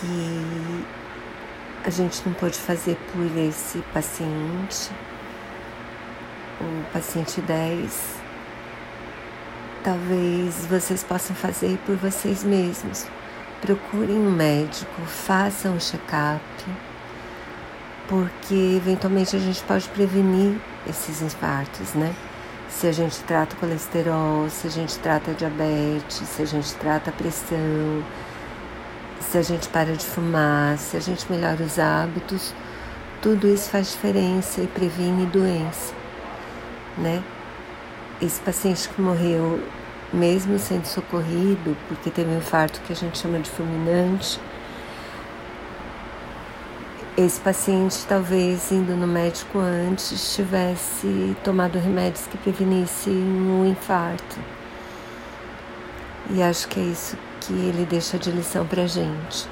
que a gente não pode fazer por esse paciente, o paciente 10, talvez vocês possam fazer por vocês mesmos. Procurem um médico, façam um check-up, porque eventualmente a gente pode prevenir esses infartos, né? Se a gente trata colesterol, se a gente trata diabetes, se a gente trata pressão, se a gente para de fumar, se a gente melhora os hábitos, tudo isso faz diferença e previne doença, né? Esse paciente que morreu, mesmo sendo socorrido, porque teve um infarto que a gente chama de fulminante, esse paciente talvez indo no médico antes tivesse tomado remédios que prevenissem o infarto. E acho que é isso que ele deixa de lição pra gente.